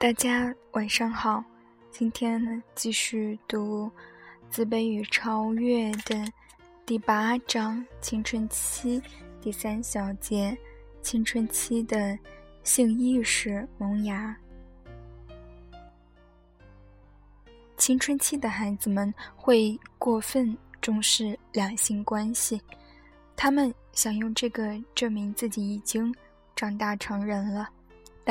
大家晚上好，今天呢继续读《自卑与超越》的第八章“青春期”第三小节“青春期的性意识萌芽”。青春期的孩子们会过分重视两性关系，他们想用这个证明自己已经长大成人了。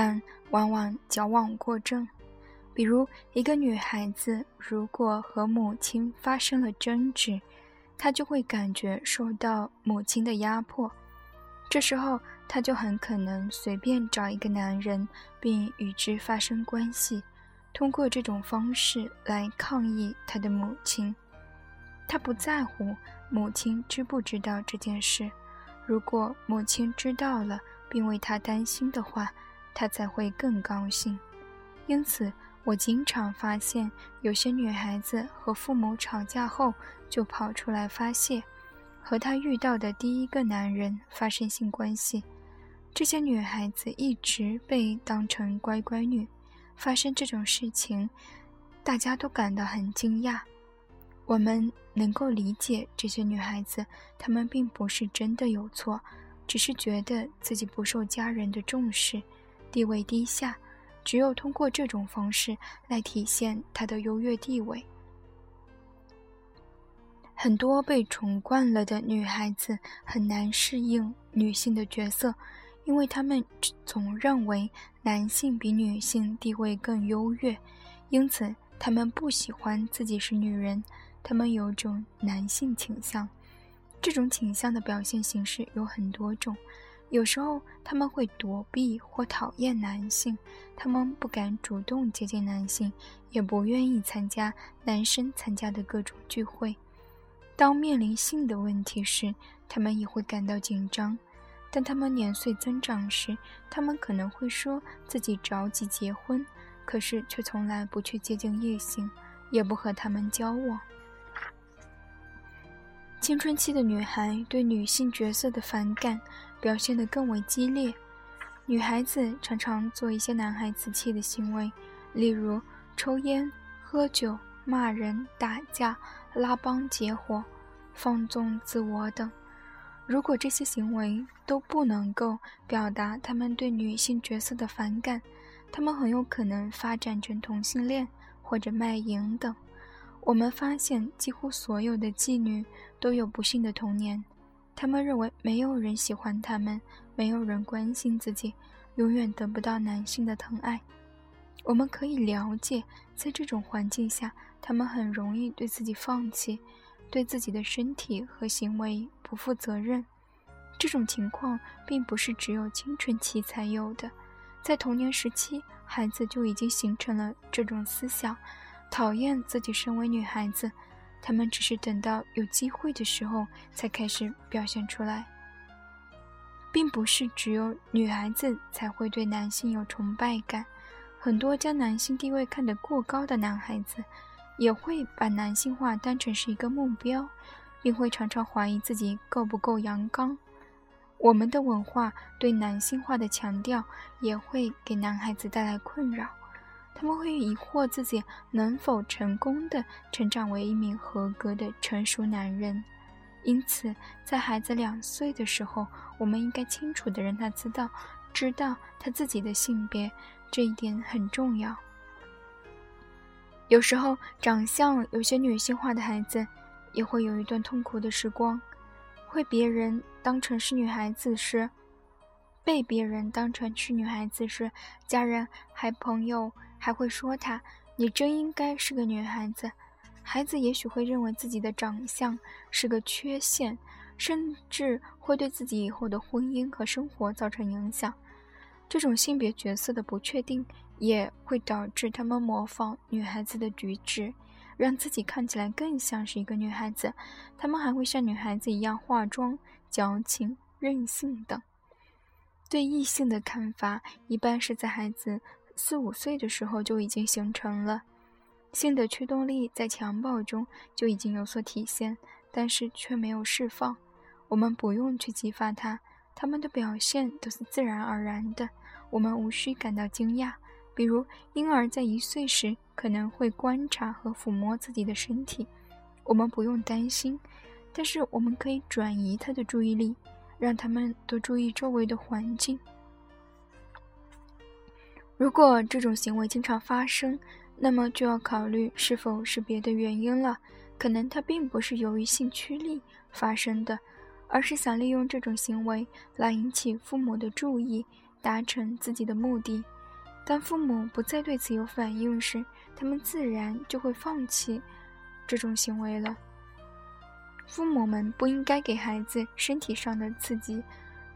但往往矫枉过正，比如一个女孩子如果和母亲发生了争执，她就会感觉受到母亲的压迫，这时候她就很可能随便找一个男人，并与之发生关系，通过这种方式来抗议她的母亲。她不在乎母亲知不知道这件事，如果母亲知道了并为她担心的话。他才会更高兴，因此我经常发现有些女孩子和父母吵架后就跑出来发泄，和她遇到的第一个男人发生性关系。这些女孩子一直被当成乖乖女，发生这种事情，大家都感到很惊讶。我们能够理解这些女孩子，她们并不是真的有错，只是觉得自己不受家人的重视。地位低下，只有通过这种方式来体现他的优越地位。很多被宠惯了的女孩子很难适应女性的角色，因为她们总认为男性比女性地位更优越，因此她们不喜欢自己是女人，她们有种男性倾向。这种倾向的表现形式有很多种。有时候他们会躲避或讨厌男性，他们不敢主动接近男性，也不愿意参加男生参加的各种聚会。当面临性的问题时，他们也会感到紧张。但他们年岁增长时，他们可能会说自己着急结婚，可是却从来不去接近异性，也不和他们交往。青春期的女孩对女性角色的反感表现得更为激烈。女孩子常常做一些男孩子气的行为，例如抽烟、喝酒、骂人、打架、拉帮结伙、放纵自我等。如果这些行为都不能够表达他们对女性角色的反感，他们很有可能发展成同性恋或者卖淫等。我们发现，几乎所有的妓女都有不幸的童年。他们认为没有人喜欢他们，没有人关心自己，永远得不到男性的疼爱。我们可以了解，在这种环境下，他们很容易对自己放弃，对自己的身体和行为不负责任。这种情况并不是只有青春期才有的，在童年时期，孩子就已经形成了这种思想。讨厌自己身为女孩子，他们只是等到有机会的时候才开始表现出来，并不是只有女孩子才会对男性有崇拜感。很多将男性地位看得过高的男孩子，也会把男性化当成是一个目标，并会常常怀疑自己够不够阳刚。我们的文化对男性化的强调，也会给男孩子带来困扰。他们会疑惑自己能否成功的成长为一名合格的成熟男人，因此，在孩子两岁的时候，我们应该清楚的让他知道，知道他自己的性别，这一点很重要。有时候，长相有些女性化的孩子，也会有一段痛苦的时光，会别人当成是女孩子时，被别人当成是女孩子时，家人还朋友。还会说他，你真应该是个女孩子。孩子也许会认为自己的长相是个缺陷，甚至会对自己以后的婚姻和生活造成影响。这种性别角色的不确定也会导致他们模仿女孩子的举止，让自己看起来更像是一个女孩子。他们还会像女孩子一样化妆、矫情、任性等。对异性的看法一般是在孩子。四五岁的时候就已经形成了，性的驱动力在襁褓中就已经有所体现，但是却没有释放。我们不用去激发它，他们的表现都是自然而然的，我们无需感到惊讶，比如，婴儿在一岁时可能会观察和抚摸自己的身体，我们不用担心，但是我们可以转移他的注意力，让他们多注意周围的环境。如果这种行为经常发生，那么就要考虑是否是别的原因了。可能他并不是由于性驱力发生的，而是想利用这种行为来引起父母的注意，达成自己的目的。当父母不再对此有反应时，他们自然就会放弃这种行为了。父母们不应该给孩子身体上的刺激，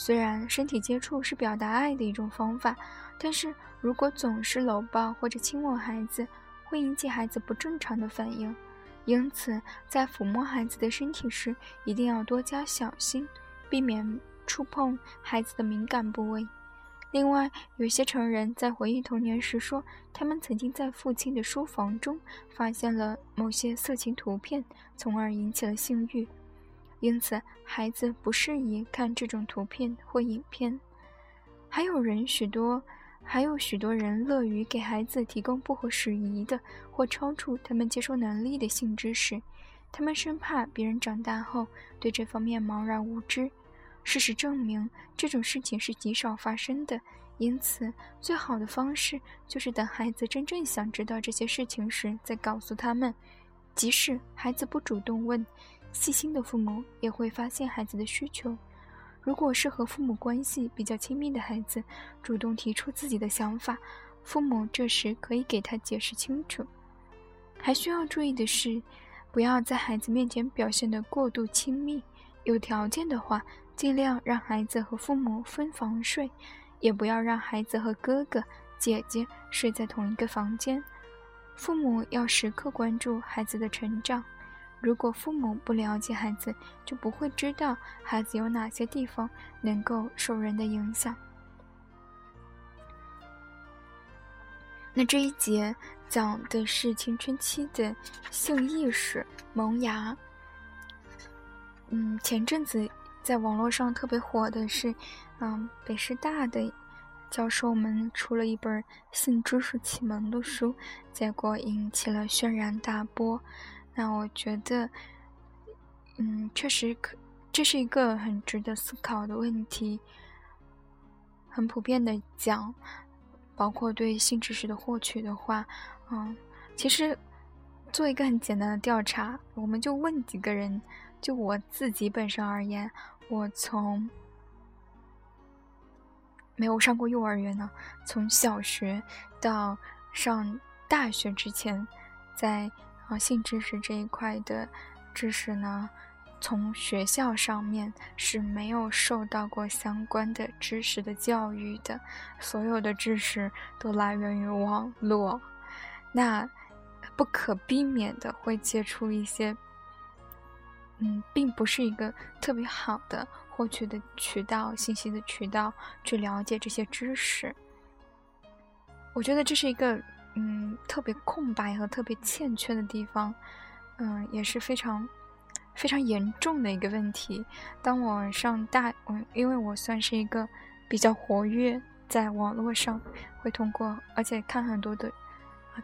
虽然身体接触是表达爱的一种方法，但是如果总是搂抱或者亲吻孩子，会引起孩子不正常的反应。因此，在抚摸孩子的身体时，一定要多加小心，避免触碰孩子的敏感部位。另外，有些成人在回忆童年时说，他们曾经在父亲的书房中发现了某些色情图片，从而引起了性欲。因此，孩子不适宜看这种图片或影片。还有人许多。还有许多人乐于给孩子提供不合时宜的或超出他们接受能力的性知识，他们生怕别人长大后对这方面茫然无知。事实证明，这种事情是极少发生的。因此，最好的方式就是等孩子真正想知道这些事情时再告诉他们。即使孩子不主动问，细心的父母也会发现孩子的需求。如果是和父母关系比较亲密的孩子主动提出自己的想法，父母这时可以给他解释清楚。还需要注意的是，不要在孩子面前表现得过度亲密。有条件的话，尽量让孩子和父母分房睡，也不要让孩子和哥哥姐姐睡在同一个房间。父母要时刻关注孩子的成长。如果父母不了解孩子，就不会知道孩子有哪些地方能够受人的影响。那这一节讲的是青春期的性意识萌芽。嗯，前阵子在网络上特别火的是，嗯，北师大的教授们出了一本性知识启蒙的书，结果引起了轩然大波。那我觉得，嗯，确实可，这是一个很值得思考的问题。很普遍的讲，包括对性知识的获取的话，嗯，其实做一个很简单的调查，我们就问几个人，就我自己本身而言，我从没有上过幼儿园呢，从小学到上大学之前，在。啊，性知识这一块的知识呢，从学校上面是没有受到过相关的知识的教育的，所有的知识都来源于网络，那不可避免的会接触一些，嗯，并不是一个特别好的获取的渠道、信息的渠道去了解这些知识。我觉得这是一个。嗯，特别空白和特别欠缺的地方，嗯，也是非常非常严重的一个问题。当我上大，我因为我算是一个比较活跃在网络上，会通过而且看很多的，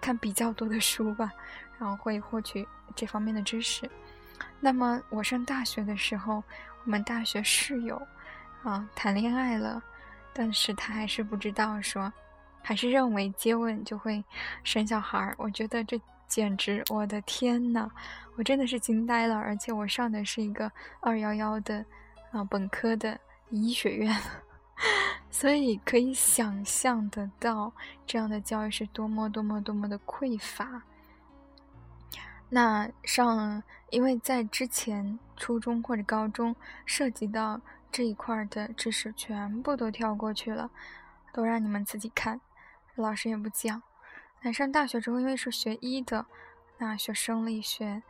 看比较多的书吧，然后会获取这方面的知识。那么我上大学的时候，我们大学室友啊谈恋爱了，但是他还是不知道说。还是认为接吻就会生小孩儿，我觉得这简直，我的天呐，我真的是惊呆了。而且我上的是一个二幺幺的啊本科的医学院，所以可以想象得到这样的教育是多么多么多么的匮乏。那上，因为在之前初中或者高中涉及到这一块的知识，全部都跳过去了，都让你们自己看。老师也不讲。那上大学之后，因为是学医的，那学生理学，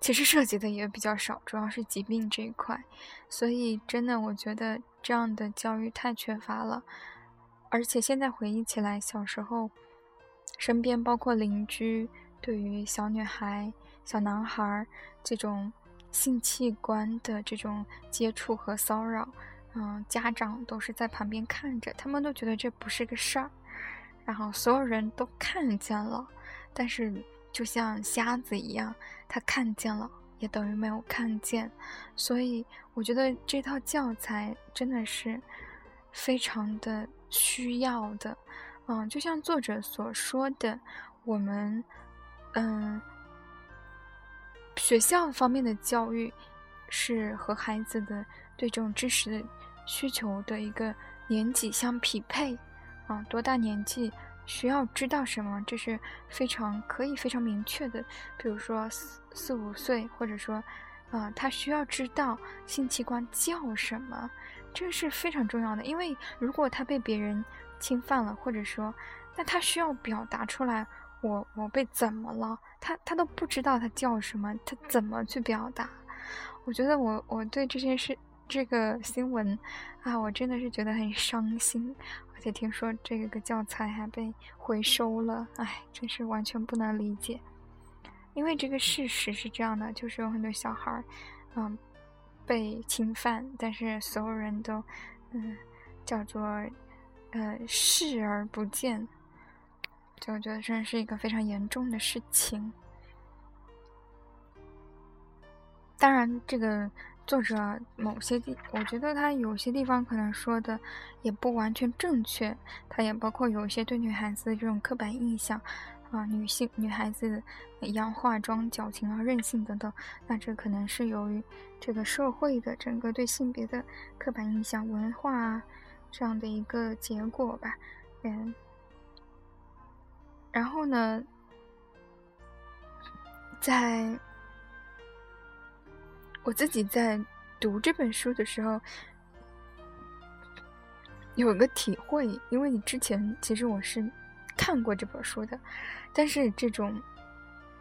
其实涉及的也比较少，主要是疾病这一块。所以，真的，我觉得这样的教育太缺乏了。而且现在回忆起来，小时候，身边包括邻居，对于小女孩、小男孩这种性器官的这种接触和骚扰，嗯，家长都是在旁边看着，他们都觉得这不是个事儿。然后所有人都看见了，但是就像瞎子一样，他看见了也等于没有看见，所以我觉得这套教材真的是非常的需要的，嗯，就像作者所说的，我们嗯学校方面的教育是和孩子的对这种知识的需求的一个年纪相匹配。啊，多大年纪需要知道什么？这是非常可以非常明确的。比如说四四五岁，或者说，啊，他需要知道性器官叫什么，这是非常重要的。因为如果他被别人侵犯了，或者说，那他需要表达出来，我我被怎么了？他他都不知道他叫什么，他怎么去表达？我觉得我我对这件事。这个新闻啊，我真的是觉得很伤心，且听说这个教材还被回收了，哎，真是完全不能理解。因为这个事实是这样的，就是有很多小孩儿，嗯，被侵犯，但是所有人都，嗯，叫做，呃，视而不见，就我觉得真是一个非常严重的事情。当然，这个。作者某些地，我觉得他有些地方可能说的也不完全正确，他也包括有一些对女孩子的这种刻板印象，啊，女性女孩子要化妆、矫情啊、任性等等，那这可能是由于这个社会的整个对性别的刻板印象、文化啊这样的一个结果吧，嗯，然后呢，在。我自己在读这本书的时候，有个体会，因为你之前其实我是看过这本书的，但是这种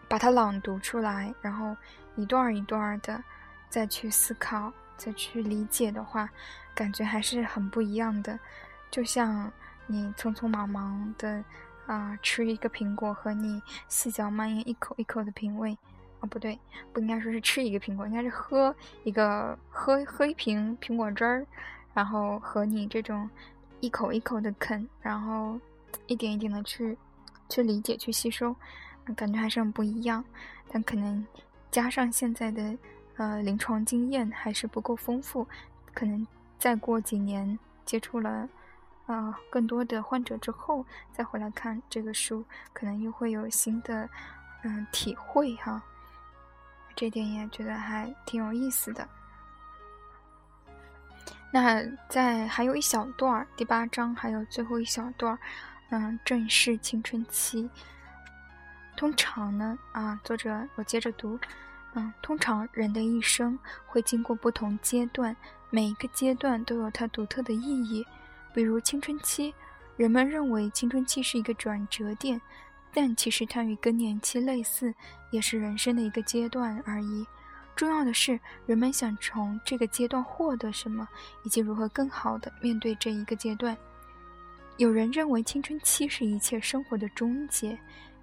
把它朗读出来，然后一段一段的再去思考、再去理解的话，感觉还是很不一样的。就像你匆匆忙忙的啊吃一个苹果，和你细嚼慢咽一口一口的品味。哦，不对，不应该说是吃一个苹果，应该是喝一个喝喝一瓶苹果汁儿，然后和你这种一口一口的啃，然后一点一点的去去理解、去吸收，感觉还是很不一样。但可能加上现在的呃临床经验还是不够丰富，可能再过几年接触了呃更多的患者之后，再回来看这个书，可能又会有新的嗯体会哈。这点也觉得还挺有意思的。那在还有一小段第八章还有最后一小段嗯，正是青春期。通常呢，啊，作者我接着读，嗯，通常人的一生会经过不同阶段，每一个阶段都有它独特的意义。比如青春期，人们认为青春期是一个转折点。但其实它与更年期类似，也是人生的一个阶段而已。重要的是，人们想从这个阶段获得什么，以及如何更好的面对这一个阶段。有人认为青春期是一切生活的终结，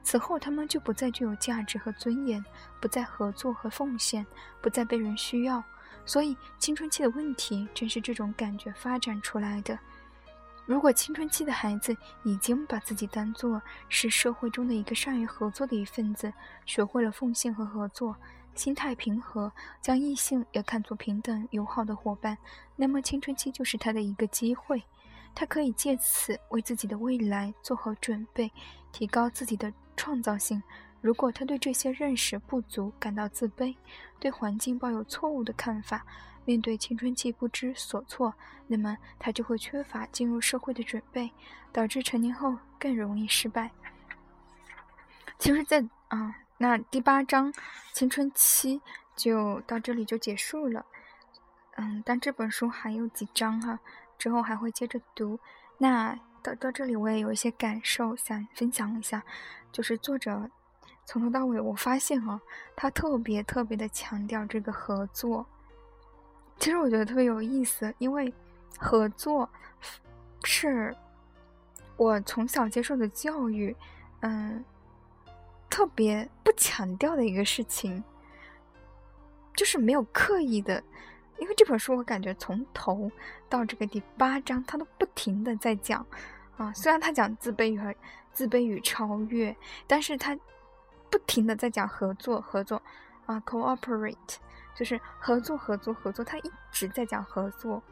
此后他们就不再具有价值和尊严，不再合作和奉献，不再被人需要。所以，青春期的问题正是这种感觉发展出来的。如果青春期的孩子已经把自己当作是社会中的一个善于合作的一份子，学会了奉献和合作，心态平和，将异性也看作平等友好的伙伴，那么青春期就是他的一个机会，他可以借此为自己的未来做好准备，提高自己的创造性。如果他对这些认识不足，感到自卑，对环境抱有错误的看法。面对青春期不知所措，那么他就会缺乏进入社会的准备，导致成年后更容易失败。其实，在啊，那第八章青春期就到这里就结束了。嗯，但这本书还有几章哈，之后还会接着读。那到到这里，我也有一些感受想分享一下，就是作者从头到尾，我发现啊，他特别特别的强调这个合作。其实我觉得特别有意思，因为合作是我从小接受的教育，嗯，特别不强调的一个事情，就是没有刻意的。因为这本书，我感觉从头到这个第八章，他都不停的在讲，啊，虽然他讲自卑与自卑与超越，但是他不停的在讲合作合作啊，cooperate 就是合作合作合作，他一直在讲合作。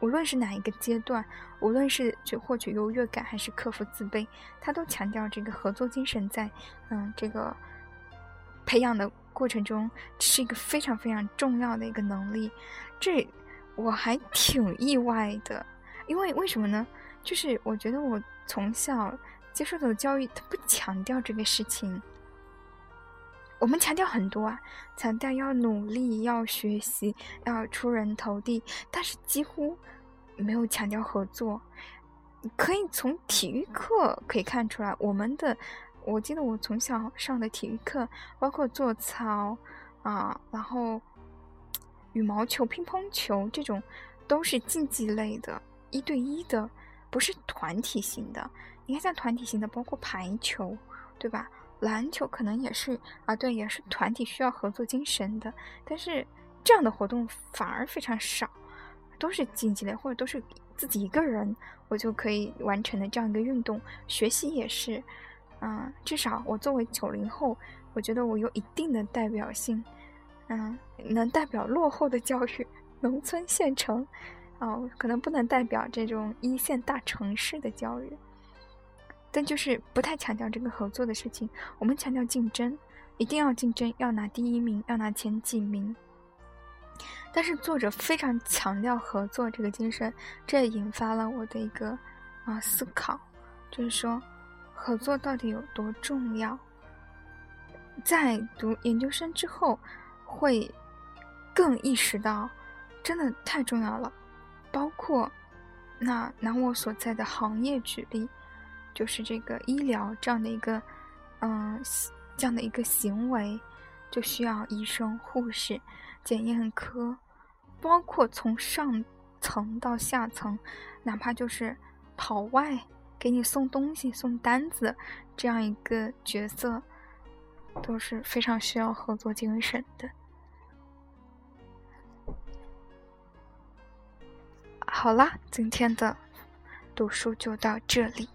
无论是哪一个阶段，无论是去获取优越感还是克服自卑，他都强调这个合作精神在嗯这个培养的过程中是一个非常非常重要的一个能力。这我还挺意外的，因为为什么呢？就是我觉得我从小接受的教育，它不强调这个事情。我们强调很多啊，强调要努力、要学习、要出人头地，但是几乎没有强调合作。可以从体育课可以看出来，我们的，我记得我从小上的体育课，包括做操啊，然后羽毛球、乒乓球这种，都是竞技类的，一对一的。不是团体型的，你看像团体型的，包括排球，对吧？篮球可能也是啊，对，也是团体需要合作精神的。但是这样的活动反而非常少，都是竞技类或者都是自己一个人我就可以完成的这样一个运动。学习也是，嗯，至少我作为九零后，我觉得我有一定的代表性，嗯，能代表落后的教育，农村县城。哦，可能不能代表这种一线大城市的教育，但就是不太强调这个合作的事情。我们强调竞争，一定要竞争，要拿第一名，要拿前几名。但是作者非常强调合作这个精神，这也引发了我的一个啊思考，就是说合作到底有多重要？在读研究生之后，会更意识到，真的太重要了。包括，那拿我所在的行业举例，就是这个医疗这样的一个，嗯，这样的一个行为，就需要医生、护士、检验科，包括从上层到下层，哪怕就是跑外给你送东西、送单子这样一个角色，都是非常需要合作精神的。好啦，今天的读书就到这里。